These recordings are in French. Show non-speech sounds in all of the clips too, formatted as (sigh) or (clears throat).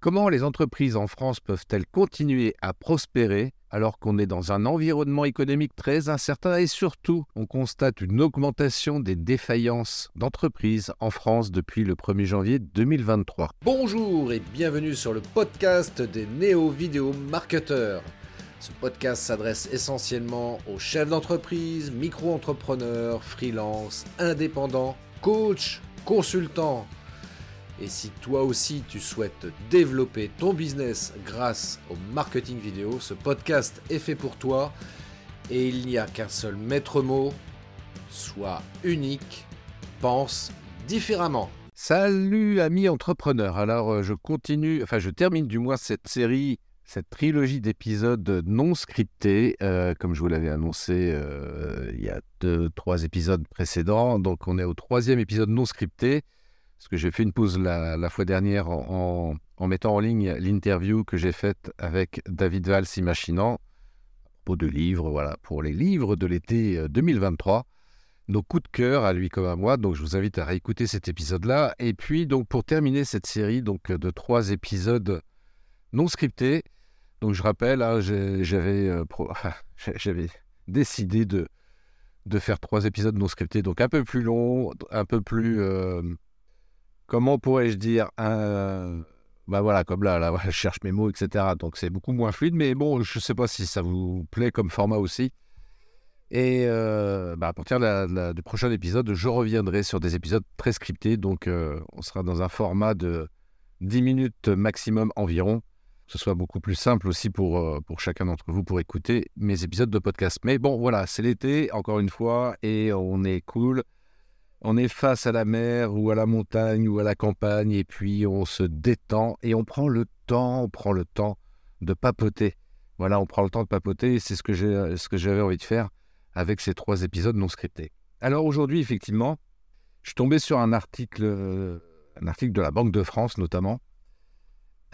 Comment les entreprises en France peuvent-elles continuer à prospérer alors qu'on est dans un environnement économique très incertain et surtout on constate une augmentation des défaillances d'entreprises en France depuis le 1er janvier 2023 Bonjour et bienvenue sur le podcast des néo-vidéo marketeurs. Ce podcast s'adresse essentiellement aux chefs d'entreprise, micro-entrepreneurs, freelance, indépendants, coachs, consultants et si toi aussi tu souhaites développer ton business grâce au marketing vidéo, ce podcast est fait pour toi. Et il n'y a qu'un seul maître mot, sois unique, pense différemment. Salut amis entrepreneurs, alors euh, je continue, enfin je termine du moins cette série, cette trilogie d'épisodes non scriptés, euh, comme je vous l'avais annoncé euh, il y a deux, trois épisodes précédents. Donc on est au troisième épisode non scripté parce que j'ai fait une pause la, fois dernière en, mettant en ligne l'interview que j'ai faite avec David Valls Imaginant, à propos de livres, voilà, pour les livres de l'été 2023. Euh, Nos coups de cœur à lui comme à moi, donc je vous invite à réécouter cet épisode-là. Et puis, donc pour terminer cette série donc, de trois épisodes non scriptés, donc je rappelle, hein, j'avais, euh, (laughs) j'avais décidé de, de faire trois épisodes non scriptés, donc un peu plus longs, un peu plus... Euh, comment pourrais-je dire un... Bah voilà, comme là, là, (laughs) je cherche mes mots, etc. Donc c'est beaucoup moins fluide, mais bon, je ne sais pas si ça vous plaît comme format aussi. Et euh, bah, à partir du prochain épisode, je reviendrai sur des épisodes très scriptés. Donc euh, on sera dans un format de 10 minutes maximum environ. Que ce soit beaucoup plus simple aussi pour, euh, pour chacun d'entre vous pour écouter mes épisodes de podcast. Mais bon, voilà, c'est l'été, encore une fois, et on est cool on est face à la mer ou à la montagne ou à la campagne et puis on se détend et on prend le temps, on prend le temps de papoter. Voilà, on prend le temps de papoter et c'est ce que j'avais envie de faire avec ces trois épisodes non scriptés. Alors aujourd'hui, effectivement, je suis tombé sur un article, un article de la Banque de France notamment,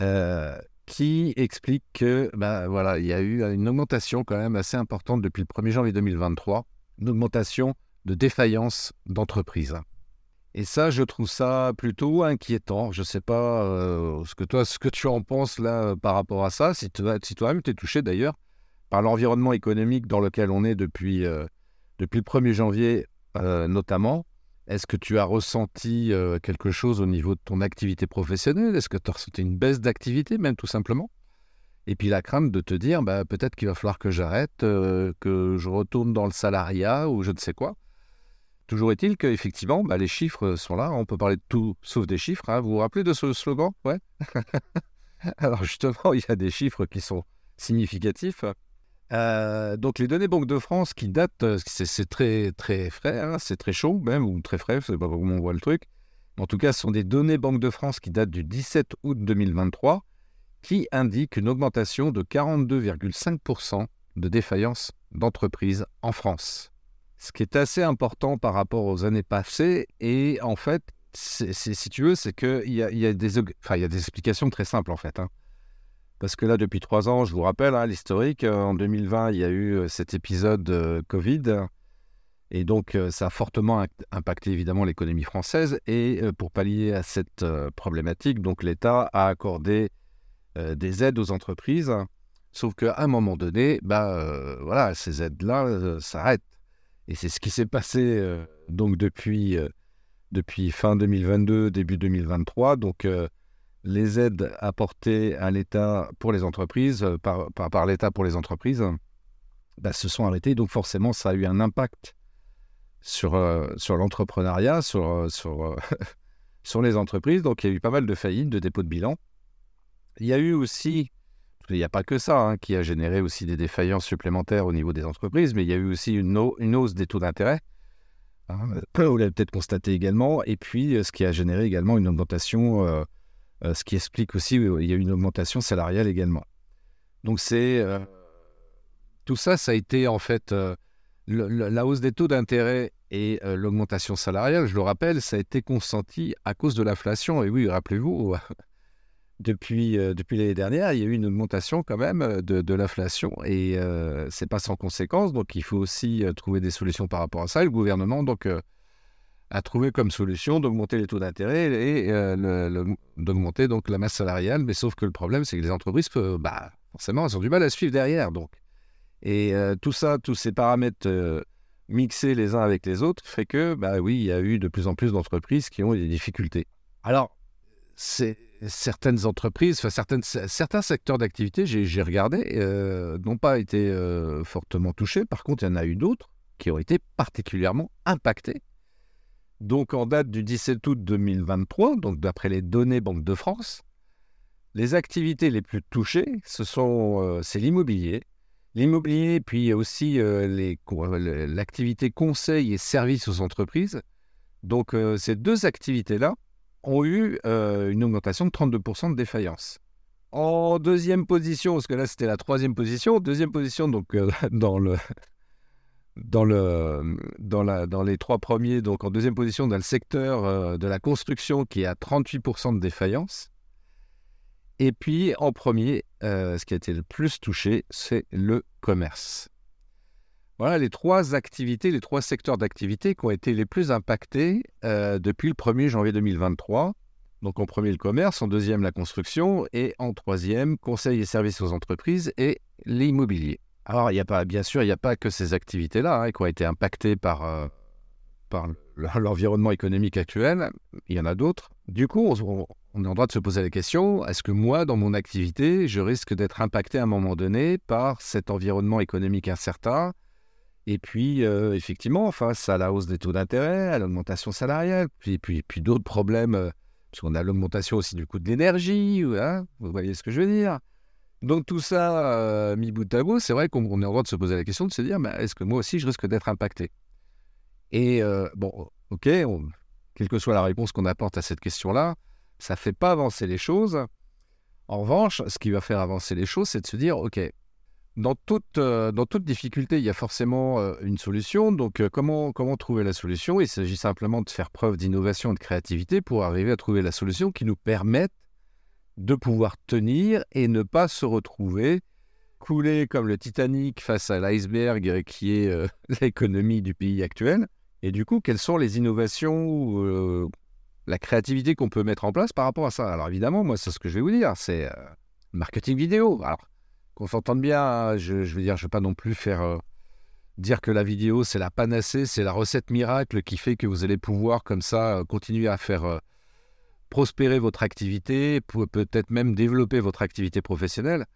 euh, qui explique que, ben voilà, il y a eu une augmentation quand même assez importante depuis le 1er janvier 2023, une augmentation de défaillance d'entreprise. Et ça, je trouve ça plutôt inquiétant. Je ne sais pas euh, ce, que toi, ce que tu en penses là par rapport à ça, si, toi-même tu es touché d'ailleurs par l'environnement économique dans lequel on est depuis, euh, depuis le 1er janvier euh, notamment. Est-ce que tu as ressenti quelque chose au niveau de ton activité professionnelle? Est-ce que tu as ressenti une baisse d'activité même tout simplement? Et puis la crainte de te dire, bah, peut-être qu'il va falloir que j'arrête, que je retourne dans le salariat ou je ne sais quoi. Toujours est-il qu'effectivement, bah, les chiffres sont là. On peut parler de tout sauf des chiffres. Hein. Vous vous rappelez de ce slogan? Ouais. (laughs) Alors justement, il y a des chiffres qui sont significatifs. Euh, donc les données Banque de France qui datent, euh, c'est très très frais, hein, c'est très chaud même, ou très frais, je sais pas comment on voit le truc. En tout cas, ce sont des données Banque de France qui datent du 17 août 2023, qui indiquent une augmentation de 42,5% de défaillance d'entreprises en France ce qui est assez important par rapport aux années passées. Et en fait, si tu veux, c'est qu'il y y, enfin, y a des explications très simples en fait. Hein. Parce que là, depuis trois ans, je vous rappelle hein, l'historique, euh, en 2020, il y a eu euh, cet épisode euh, Covid. Et donc, ça a fortement impacté évidemment l'économie française. Et pour pallier à cette problématique, donc l'État a accordé des aides aux entreprises. Sauf qu'à un moment donné, bah, voilà, ces aides-là s'arrêtent. Et c'est ce qui s'est passé euh, donc depuis, euh, depuis fin 2022, début 2023. Donc, euh, les aides apportées à l'État pour les entreprises, par, par, l'État pour les entreprises, bah, se sont arrêtées. Donc, forcément, ça a eu un impact sur, sur l'entrepreneuriat, sur, sur, (laughs) sur les entreprises. Donc, il y a eu pas mal de faillites, de dépôts de bilan. Il y a eu aussi il n'y a pas que ça hein, qui a généré aussi des défaillances supplémentaires au niveau des entreprises, mais il y a eu aussi une, hausse des taux d'intérêt. Hein, (clears throat) vous l'avez peut-être constaté également. Et puis, euh, ce qui a généré également une augmentation, euh, euh, ce qui explique aussi, il y a eu une augmentation salariale également. Donc, c'est. tout ça, ça a été en fait. la hausse des taux d'intérêt et l'augmentation salariale, je le rappelle, ça a été consenti à cause de l'inflation. Et oui, rappelez-vous, depuis, euh, depuis l'année dernière, il y a eu une augmentation quand même euh, de, l'inflation et euh, c'est pas sans conséquence. Donc il faut aussi trouver des solutions par rapport à ça. le gouvernement donc a trouvé comme solution d'augmenter les taux d'intérêt et euh, d'augmenter donc la masse salariale. Mais sauf que le problème, c'est que les entreprises, bah, forcément, elles ont du mal à suivre derrière. Donc. Et euh, tout ça, tous ces paramètres euh, mixés les uns avec les autres, fait que, bah oui, il y a eu de plus en plus d'entreprises qui ont des difficultés. Alors, certaines entreprises, enfin certains secteurs d'activité, j'ai regardé, n'ont pas été fortement touchés. Par contre, il y en a eu d'autres qui ont été particulièrement impactés donc en date du 17 août 2023, donc d'après les données Banque de France, les activités les plus touchées, ce sont euh, c'est l'immobilier, l'immobilier puis aussi euh, l'activité conseil et services aux entreprises. Donc euh, ces deux activités-là ont eu une augmentation de 32% de défaillance. En deuxième position, parce que là c'était la troisième position, deuxième position donc (laughs) dans le dans, le, dans, la, dans les trois premiers, donc en deuxième position, dans le secteur euh, de la construction qui est à 38% de défaillance. Et puis en premier, euh, ce qui a été le plus touché, c'est le commerce. Voilà les trois activités, les trois secteurs d'activité qui ont été les plus impactés euh, depuis le 1er janvier 2023. Donc en premier le commerce, en deuxième la construction et en troisième conseil et services aux entreprises et l'immobilier. Alors, bien sûr, il n'y a pas que ces activités-là hein, qui ont été impactées par, euh, (laughs) l'environnement économique actuel. Il y en a d'autres. Du coup, on, est en droit de se poser la question est-ce que moi, dans mon activité, je risque d'être impacté à un moment donné par cet environnement économique incertain Et puis, euh, effectivement, face à la hausse des taux d'intérêt, à l'augmentation salariale, puis, puis, puis d'autres problèmes, euh, parce qu'on a l'augmentation aussi du coût de l'énergie, hein, vous voyez ce que je veux dire donc tout ça, euh, mis bout à bout, c'est vrai qu'on est en droit de se poser la question de se dire, mais est-ce que moi aussi je risque d'être impacté? Et euh, bon, ok, quelle que soit la réponse qu'on apporte à cette question-là, ça ne fait pas avancer les choses. En revanche, ce qui va faire avancer les choses, c'est de se dire, ok, dans toute, euh, dans toute difficulté, il y a forcément une solution. Donc comment, comment trouver la solution? Il s'agit simplement de faire preuve d'innovation et de créativité pour arriver à trouver la solution qui nous permette de pouvoir tenir et ne pas se retrouver coulé comme le Titanic face à l'iceberg qui est euh, (laughs) l'économie du pays actuel. Et du coup, quelles sont les innovations ou euh, la créativité qu'on peut mettre en place par rapport à ça? Alors évidemment, moi, c'est ce que je vais vous dire, c'est euh, marketing vidéo. Alors, qu'on s'entende bien, hein, je, veux dire, je ne vais pas non plus faire dire que la vidéo, c'est la panacée, c'est la recette miracle qui fait que vous allez pouvoir comme ça continuer à faire prospérer votre activité, peut-être même développer votre activité professionnelle.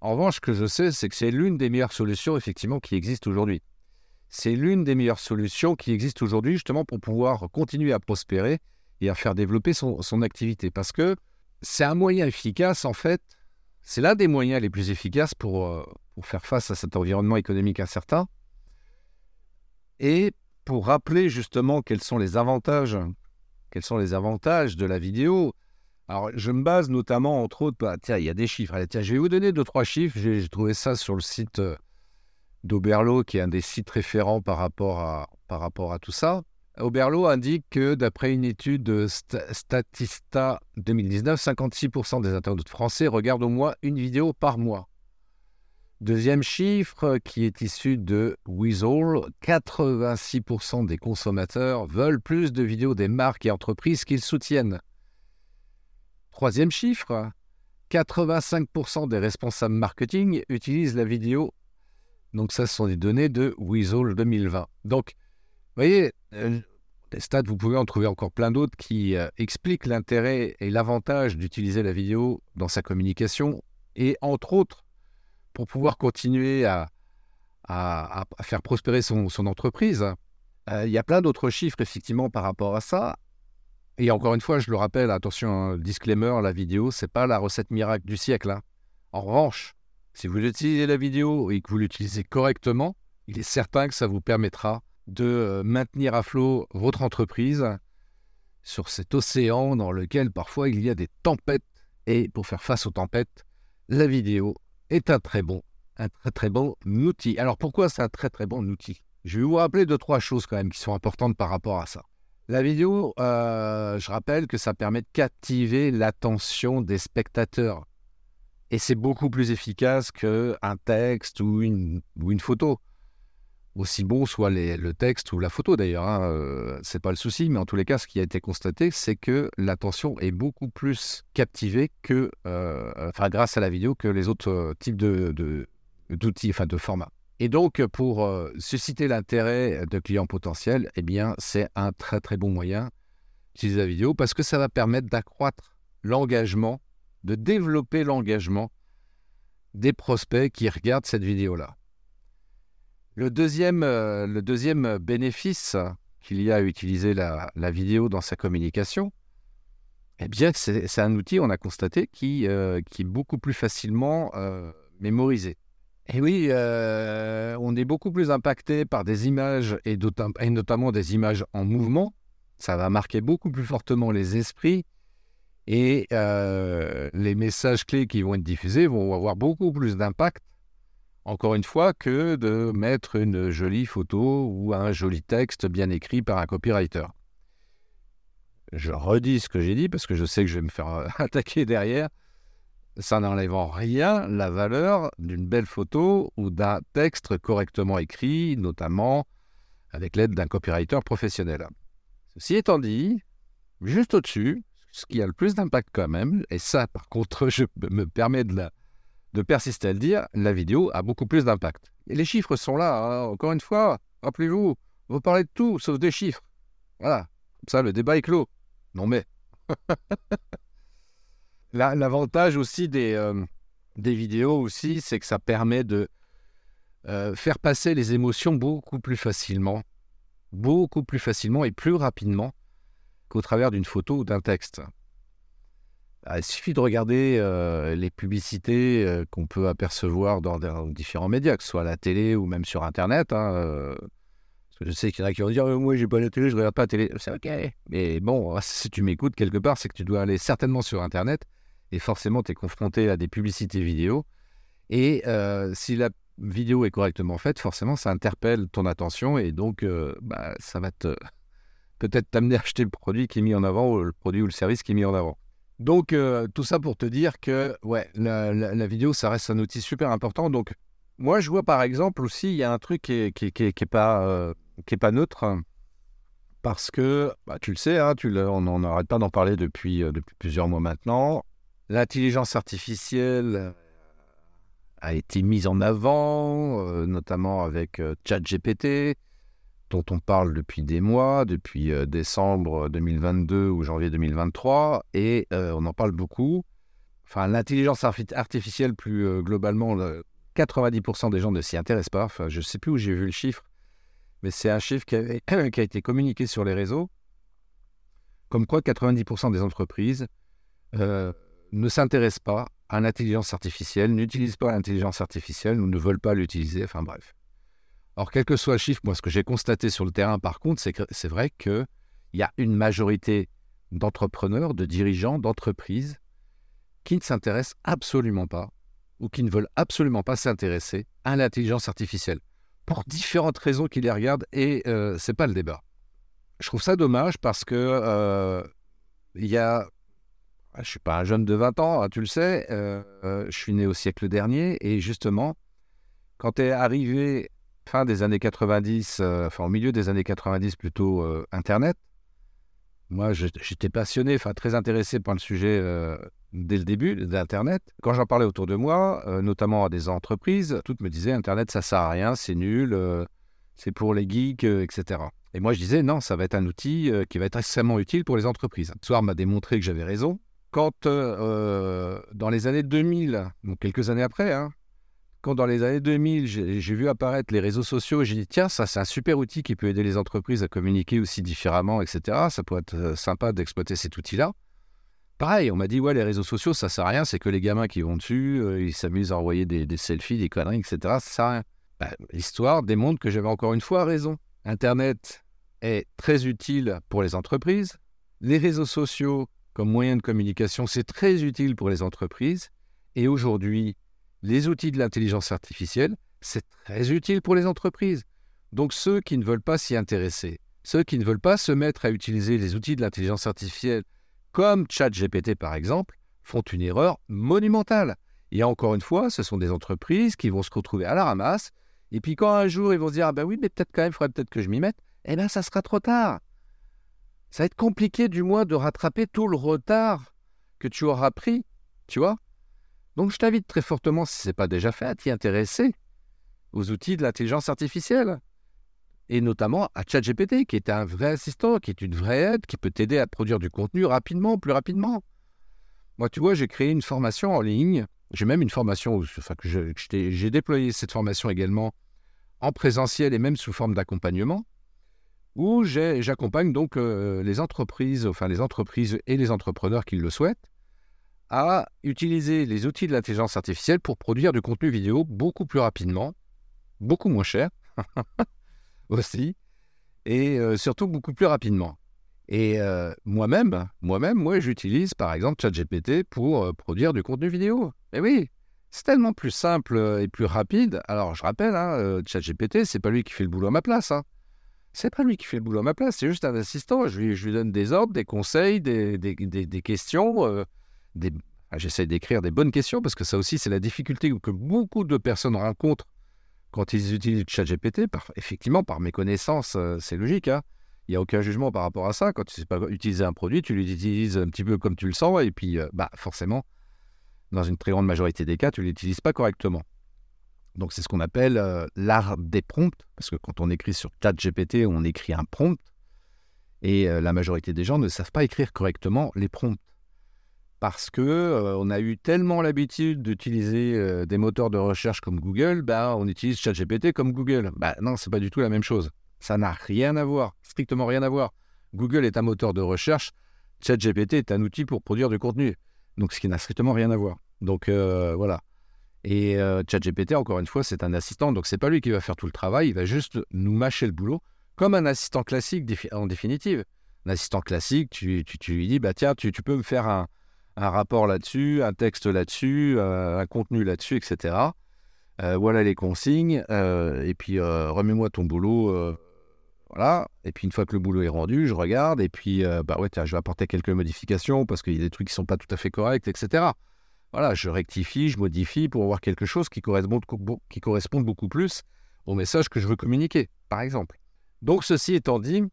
En revanche, ce que je sais, c'est que c'est l'une des meilleures solutions, effectivement, qui existent aujourd'hui. C'est l'une des meilleures solutions qui existent aujourd'hui, justement, pour pouvoir continuer à prospérer et à faire développer son, activité. Parce que c'est un moyen efficace, en fait, c'est l'un des moyens les plus efficaces pour, euh, pour faire face à cet environnement économique incertain. Et pour rappeler justement quels sont les avantages de la vidéo Alors, je me base notamment, entre autres, bah, tiens, il y a des chiffres. Tiens, je vais vous donner deux, trois chiffres. J'ai trouvé ça sur le site euh, d'Oberlo, qui est un des sites référents par rapport à tout ça. Oberlo indique que d'après une étude de Statista 2019, 56% des internautes français regardent au moins une vidéo par mois. Deuxième chiffre qui est issu de Weasel, 86% des consommateurs veulent plus de vidéos des marques et entreprises qu'ils soutiennent. Troisième chiffre, 85% des responsables marketing utilisent la vidéo. Donc ça, ce sont des données de Weasel 2020. Donc, voyez, euh, des stats, vous pouvez en trouver encore plein d'autres qui euh, expliquent l'intérêt et l'avantage d'utiliser la vidéo dans sa communication. Et entre autres, pour pouvoir continuer à, faire prospérer son, entreprise. Euh, il y a plein d'autres chiffres, effectivement, par rapport à ça. Et encore une fois, je le rappelle, attention, disclaimer, la vidéo, c'est pas la recette miracle du siècle. Hein. En revanche, si vous utilisez la vidéo et que vous l'utilisez correctement, il est certain que ça vous permettra de euh, maintenir à flot votre entreprise sur cet océan dans lequel parfois il y a des tempêtes. Et pour faire face aux tempêtes, la vidéo est un très bon, un très très bon outil. Alors pourquoi c'est un très très bon outil? Je vais vous rappeler deux trois choses quand même qui sont importantes par rapport à ça. La vidéo, euh, je rappelle que ça permet de captiver l'attention des spectateurs. Et c'est beaucoup plus efficace qu'un texte ou une, ou une photo. Aussi bon soit le texte ou la photo d'ailleurs, hein, euh, c'est pas le souci, mais en tous les cas, ce qui a été constaté, c'est que l'attention est beaucoup plus captivée que, euh, enfin, grâce à la vidéo que les autres euh, types d'outils, enfin, de formats. Et donc, pour susciter l'intérêt de clients potentiels, eh bien, c'est un très très bon moyen d'utiliser la vidéo parce que ça va permettre d'accroître l'engagement, de développer l'engagement des prospects qui regardent cette vidéo-là. Le deuxième, euh, le deuxième bénéfice qu'il y a à utiliser la, vidéo dans sa communication, eh bien, c'est un outil, on a constaté, qui, euh, est beaucoup plus facilement euh, mémorisé. Et oui, on est beaucoup plus impacté par des images et, notamment des images en mouvement. Ça va marquer beaucoup plus fortement les esprits et les messages clés qui vont être diffusés vont avoir beaucoup plus d'impact encore une fois, que de mettre une jolie photo ou un joli texte bien écrit par un copywriter. Je redis ce que j'ai dit parce que je sais que je vais me faire (laughs) attaquer derrière. Ça n'enlève en rien la valeur d'une belle photo ou d'un texte correctement écrit, notamment avec l'aide d'un copywriter professionnel. Ceci étant dit, juste au-dessus, ce qui a le plus d'impact quand même, et ça par contre (laughs) je me permets de la, de persister à le dire, la vidéo a beaucoup plus d'impact. Et les chiffres sont là, hein. encore une fois, rappelez-vous, vous parlez de tout sauf des chiffres. Voilà, comme ça le débat est clos. Non mais. (laughs) L'avantage aussi des, euh, des vidéos aussi, c'est que ça permet de euh, faire passer les émotions beaucoup plus facilement, beaucoup plus facilement et plus rapidement qu'au travers d'une photo ou d'un texte. Ah, il suffit de regarder euh, les publicités euh, qu'on peut apercevoir dans, différents médias, que ce soit à la télé ou même sur Internet. Hein, euh, je sais qu'il y en a qui vont dire Moi, j'ai pas la télé, je regarde pas la télé. C'est OK. Mais bon, (laughs) si tu m'écoutes quelque part, c'est que tu dois aller certainement sur Internet et forcément, tu es confronté à des publicités vidéo. Et si la vidéo est correctement faite, forcément, ça interpelle ton attention et donc, bah, ça va te (laughs) peut-être t'amener à acheter le produit qui est mis en avant ou le produit ou le service qui est mis en avant. Donc, euh, tout ça pour te dire que ouais, la, vidéo, ça reste un outil super important. Donc, moi, je vois par exemple aussi, il y a un truc qui n'est qui, pas, euh, est pas neutre. Parce que, bah, tu le sais, hein, tu on n'en arrête pas d'en parler depuis, euh, depuis plusieurs mois maintenant. L'intelligence artificielle a été mise en avant, notamment avec ChatGPT dont on parle depuis des mois, depuis euh, décembre 2022 ou janvier 2023, et euh, on en parle beaucoup. Enfin, l'intelligence artificielle, plus euh, globalement, 90% des gens ne s'y intéressent pas. Enfin, je ne sais plus où j'ai vu le chiffre, mais c'est un chiffre qui, a (coughs) été communiqué sur les réseaux, comme quoi 90% des entreprises ne s'intéressent pas à l'intelligence artificielle, n'utilisent pas l'intelligence artificielle ou ne veulent pas l'utiliser, enfin bref. Alors, quel que soit le chiffre, moi, ce que j'ai constaté sur le terrain, par contre, c'est que c'est vrai qu'il y a une majorité d'entrepreneurs, de dirigeants, d'entreprises qui ne s'intéressent absolument pas ou qui ne veulent absolument pas s'intéresser à l'intelligence artificielle pour différentes raisons qui les regardent et euh, ce n'est pas le débat. Je trouve ça dommage parce que euh, il y a je ne suis pas un jeune de 20 ans, hein, tu le sais, euh, je suis né au siècle dernier et justement, quand tu es arrivé fin des années 90, euh, enfin au milieu des années 90 plutôt, euh, Internet. Moi, j'étais passionné, enfin très intéressé par le sujet euh, dès le début d'Internet. Quand j'en parlais autour de moi, notamment à des entreprises, toutes me disaient Internet, ça sert à rien, c'est nul, c'est pour les geeks, etc. Et moi, je disais non, ça va être un outil qui va être extrêmement utile pour les entreprises. Soir m'a démontré que j'avais raison. Quand, dans les années 2000, donc quelques années après, hein, quand dans les années 2000, j'ai vu apparaître les réseaux sociaux, j'ai dit tiens, ça c'est un super outil qui peut aider les entreprises à communiquer aussi différemment, etc. Ça pourrait être euh, sympa d'exploiter cet outil-là. Pareil, on m'a dit ouais, les réseaux sociaux, ça sert à rien, c'est que les gamins qui vont dessus, euh, ils s'amusent à envoyer des, selfies, des conneries, etc. Ça sert à rien. Bah, l'histoire démontre que j'avais encore une fois raison. Internet est très utile pour les entreprises. Les réseaux sociaux comme moyen de communication, c'est très utile pour les entreprises. Et aujourd'hui, les outils de l'intelligence artificielle, c'est très utile pour les entreprises. Donc ceux qui ne veulent pas s'y intéresser, ceux qui ne veulent pas se mettre à utiliser les outils de l'intelligence artificielle, comme ChatGPT par exemple, font une erreur monumentale. Et encore une fois, ce sont des entreprises qui vont se retrouver à la ramasse Et puis quand un jour ils vont se dire ah ben oui mais peut-être quand même il faudrait peut-être que je m'y mette, eh bien ça sera trop tard. Ça va être compliqué du moins de rattraper tout le retard que tu auras pris, tu vois. Donc je t'invite très fortement, si ce n'est pas déjà fait, à t'y intéresser aux outils de l'intelligence artificielle. Et notamment à ChatGPT, qui est un vrai assistant, qui est une vraie aide, qui peut t'aider à produire du contenu rapidement, plus rapidement. Moi, tu vois, j'ai créé une formation en ligne. J'ai même une formation, enfin, j'ai déployé cette formation également en présentiel et même sous forme d'accompagnement, où j'accompagne donc euh, les entreprises, enfin les entreprises et les entrepreneurs qui le souhaitent, à utiliser les outils de l'intelligence artificielle pour produire du contenu vidéo beaucoup plus rapidement, beaucoup moins cher (laughs) aussi, et euh, surtout beaucoup plus rapidement. Et euh, moi-même, moi-même, moi, j'utilise par exemple ChatGPT pour euh, produire du contenu vidéo. Mais oui, c'est tellement plus simple et plus rapide. Alors, je rappelle, hein, ChatGPT, c'est pas lui qui fait le boulot à ma place. Hein. C'est pas lui qui fait le boulot à ma place, c'est juste un assistant. Je lui, donne des ordres, des conseils, des, questions. Des... J'essaie d'écrire des bonnes questions parce que ça aussi, c'est la difficulté que beaucoup de personnes rencontrent quand ils utilisent ChatGPT. Par, effectivement, par méconnaissance, c'est logique. Hein. Il n'y a aucun jugement par rapport à ça. Quand tu ne sais pas utiliser un produit, tu l'utilises un petit peu comme tu le sens, et puis euh, bah, forcément, dans une très grande majorité des cas, tu ne l'utilises pas correctement. Donc c'est ce qu'on appelle euh, l'art des prompts, parce que quand on écrit sur ChatGPT, on écrit un prompt, et euh, la majorité des gens ne savent pas écrire correctement les prompts. Parce que on a eu tellement l'habitude d'utiliser des moteurs de recherche comme Google, bah, on utilise ChatGPT comme Google. Bah, non, c'est pas du tout la même chose. Ça n'a rien à voir, strictement rien à voir. Google est un moteur de recherche, ChatGPT est un outil pour produire du contenu. Donc, ce qui n'a strictement rien à voir. Donc, euh, voilà. Et euh, ChatGPT, encore une fois, c'est un assistant. Donc, c'est pas lui qui va faire tout le travail. Il va juste nous mâcher le boulot, comme un assistant classique, en définitive. Un assistant classique, tu, lui dis, bah tiens, tu, peux me faire un, rapport là-dessus, un texte là-dessus, euh, un contenu là-dessus, etc. voilà les consignes. et puis, remets-moi ton boulot voilà. Et puis une fois que le boulot est rendu, je regarde et puis euh, bah ouais, je vais apporter quelques modifications parce qu'il y a des trucs qui sont pas tout à fait corrects, etc. Voilà, je rectifie, je modifie pour avoir quelque chose qui corresponde, beaucoup plus au message que je veux communiquer, par exemple. Donc ceci étant dit, euh,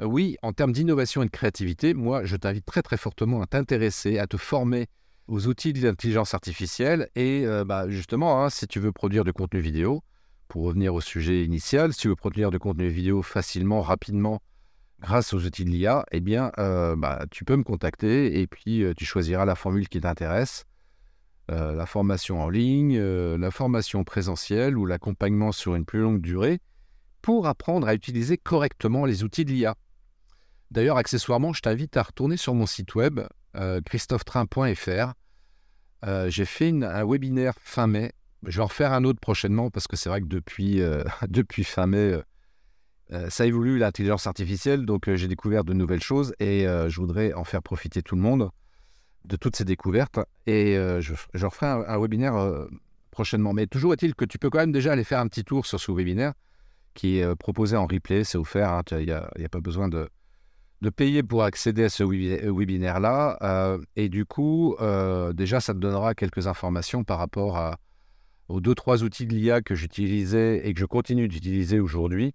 oui, en termes d'innovation et de créativité, moi, je t'invite très très fortement à t'intéresser, à te former aux outils de l'intelligence artificielle et euh, bah, justement, hein, si tu veux produire du contenu vidéo, pour revenir au sujet initial, si tu veux produire du contenu vidéo facilement, rapidement, grâce aux outils de l'IA, eh bien, euh, bah, tu peux me contacter et puis euh, tu choisiras la formule qui t'intéresse. Euh, la formation en ligne, la formation présentielle ou l'accompagnement sur une plus longue durée pour apprendre à utiliser correctement les outils de l'IA. D'ailleurs, accessoirement, je t'invite à retourner sur mon site web christophetrain.fr. J'ai fait un webinaire fin mai je vais en refaire un autre prochainement parce que c'est vrai que depuis, euh, (laughs) fin mai, euh, euh, ça évolue l'intelligence artificielle, donc j'ai découvert de nouvelles choses et je voudrais en faire profiter tout le monde de toutes ces découvertes. Et je, je, referai un, webinaire prochainement. Mais toujours est-il que tu peux quand même déjà aller faire un petit tour sur ce webinaire qui est proposé en replay, c'est offert, hein, il n'y a, pas besoin de, de payer pour accéder à ce webinaire-là. et du coup, déjà, ça te donnera quelques informations par rapport aux deux, trois outils de l'IA que j'utilisais et que je continue d'utiliser aujourd'hui,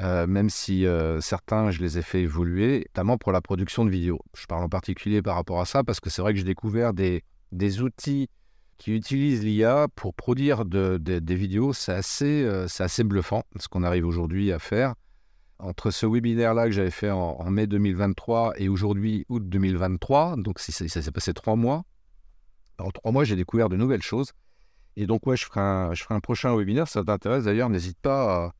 euh, même si euh, certains, je les ai fait évoluer, notamment pour la production de vidéos. Je parle en particulier par rapport à ça parce que c'est vrai que j'ai découvert des, des, outils qui utilisent l'IA pour produire des vidéos. C'est assez, euh, c'est assez bluffant ce qu'on arrive aujourd'hui à faire. Entre ce webinaire-là que j'avais fait en, mai 2023 et aujourd'hui, août 2023, donc ça s'est passé trois mois, en trois mois, j'ai découvert de nouvelles choses. Et donc, ouais, je ferai un, prochain webinaire. Ça t'intéresse d'ailleurs, n'hésite pas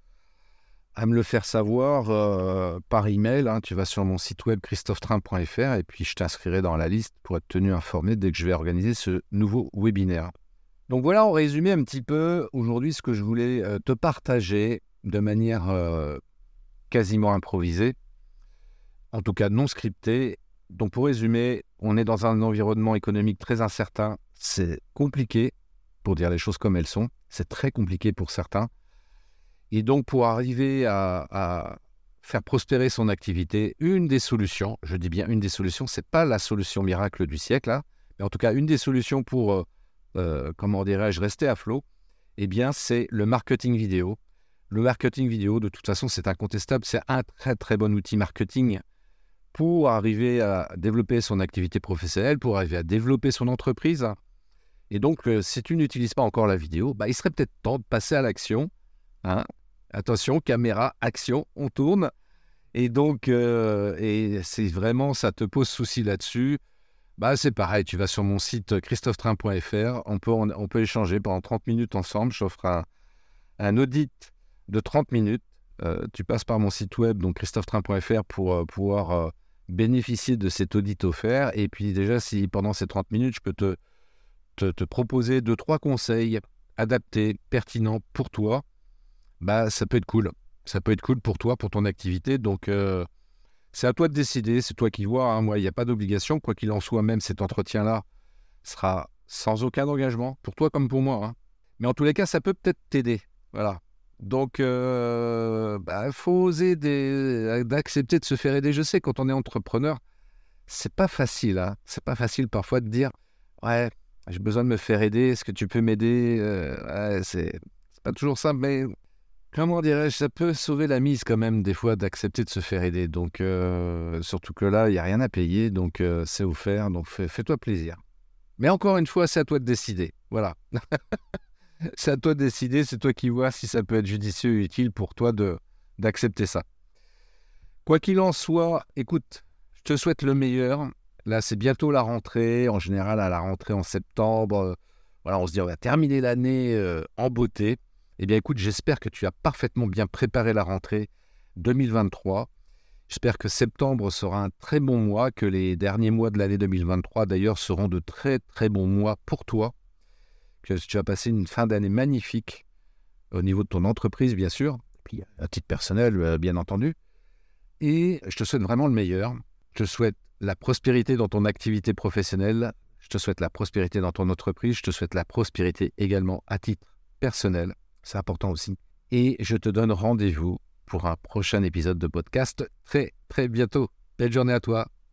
à, me le faire savoir euh, par email. Hein. Tu vas sur mon site web christophetrain.fr et puis je t'inscrirai dans la liste pour être tenu informé dès que je vais organiser ce nouveau webinaire. Donc voilà, en résumé un petit peu aujourd'hui ce que je voulais euh, te partager de manière euh, quasiment improvisée, en tout cas non scriptée. Donc pour résumer, on est dans un environnement économique très incertain, c'est compliqué, pour dire les choses comme elles sont. C'est très compliqué pour certains. Et donc, pour arriver à, faire prospérer son activité, une des solutions, je dis bien une des solutions, c'est pas la solution miracle du siècle, hein, mais en tout cas une des solutions pour, euh, euh, comment dirais-je, rester à flot, eh bien, c'est le marketing vidéo. Le marketing vidéo, de toute façon, c'est incontestable. C'est un très très bon outil marketing pour arriver à développer son activité professionnelle, pour arriver à développer son entreprise. Et donc, euh, si tu n'utilises pas encore la vidéo, bah, il serait peut-être temps de passer à l'action. Hein. Attention, caméra, action, on tourne. Et donc, euh, et c'est vraiment, ça te pose souci là-dessus, bah, c'est pareil, tu vas sur mon site christophetrain.fr, on peut, on peut échanger pendant 30 minutes ensemble, j'offre un audit de 30 minutes. Euh, tu passes par mon site web, donc christophetrain.fr, pour euh, pouvoir euh, bénéficier de cet audit offert. Et puis déjà, si pendant ces 30 minutes, je peux te, te, proposer deux, trois conseils adaptés, pertinents pour toi, bah, ça peut être cool. Ça peut être cool pour toi, pour ton activité. Donc, c'est à toi de décider, c'est toi qui vois. Hein. Moi, il n'y a pas d'obligation. Quoi qu'il en soit, même cet entretien-là sera sans aucun engagement, pour toi comme pour moi. Hein. Mais en tous les cas, ça peut peut-être t'aider. Voilà. Donc, euh, bah, faut oser d'accepter de se faire aider. Je sais, quand on est entrepreneur, c'est pas facile. Hein. C'est pas facile parfois de dire Ouais, j'ai besoin de me faire aider. Est-ce que tu peux m'aider euh, ouais, C'est pas toujours simple, mais comment dirais-je Ça peut sauver la mise quand même, des fois, d'accepter de se faire aider. Donc, euh, surtout que là, il n'y a rien à payer. Donc, euh, c'est offert. Donc, fais-toi plaisir. Mais encore une fois, c'est à toi de décider. Voilà. (laughs) c'est à toi de décider, c'est toi qui vois si ça peut être judicieux et utile pour toi de d'accepter ça. Quoi qu'il en soit, écoute, je te souhaite le meilleur. Là, c'est bientôt la rentrée. En général, à la rentrée en septembre, euh, voilà, on se dit on va terminer l'année euh, en beauté. Eh bien, écoute, j'espère que tu as parfaitement bien préparé la rentrée 2023. J'espère que septembre sera un très bon mois, que les derniers mois de l'année 2023 d'ailleurs seront de très très bons mois pour toi que tu as passé une fin d'année magnifique au niveau de ton entreprise, bien sûr, à titre personnel, euh, bien entendu. Et je te souhaite vraiment le meilleur. Je te souhaite la prospérité dans ton activité professionnelle. Je te souhaite la prospérité dans ton entreprise. Je te souhaite la prospérité également à titre personnel. C'est important aussi. Et je te donne rendez-vous pour un prochain épisode de podcast très très bientôt. Belle journée à toi.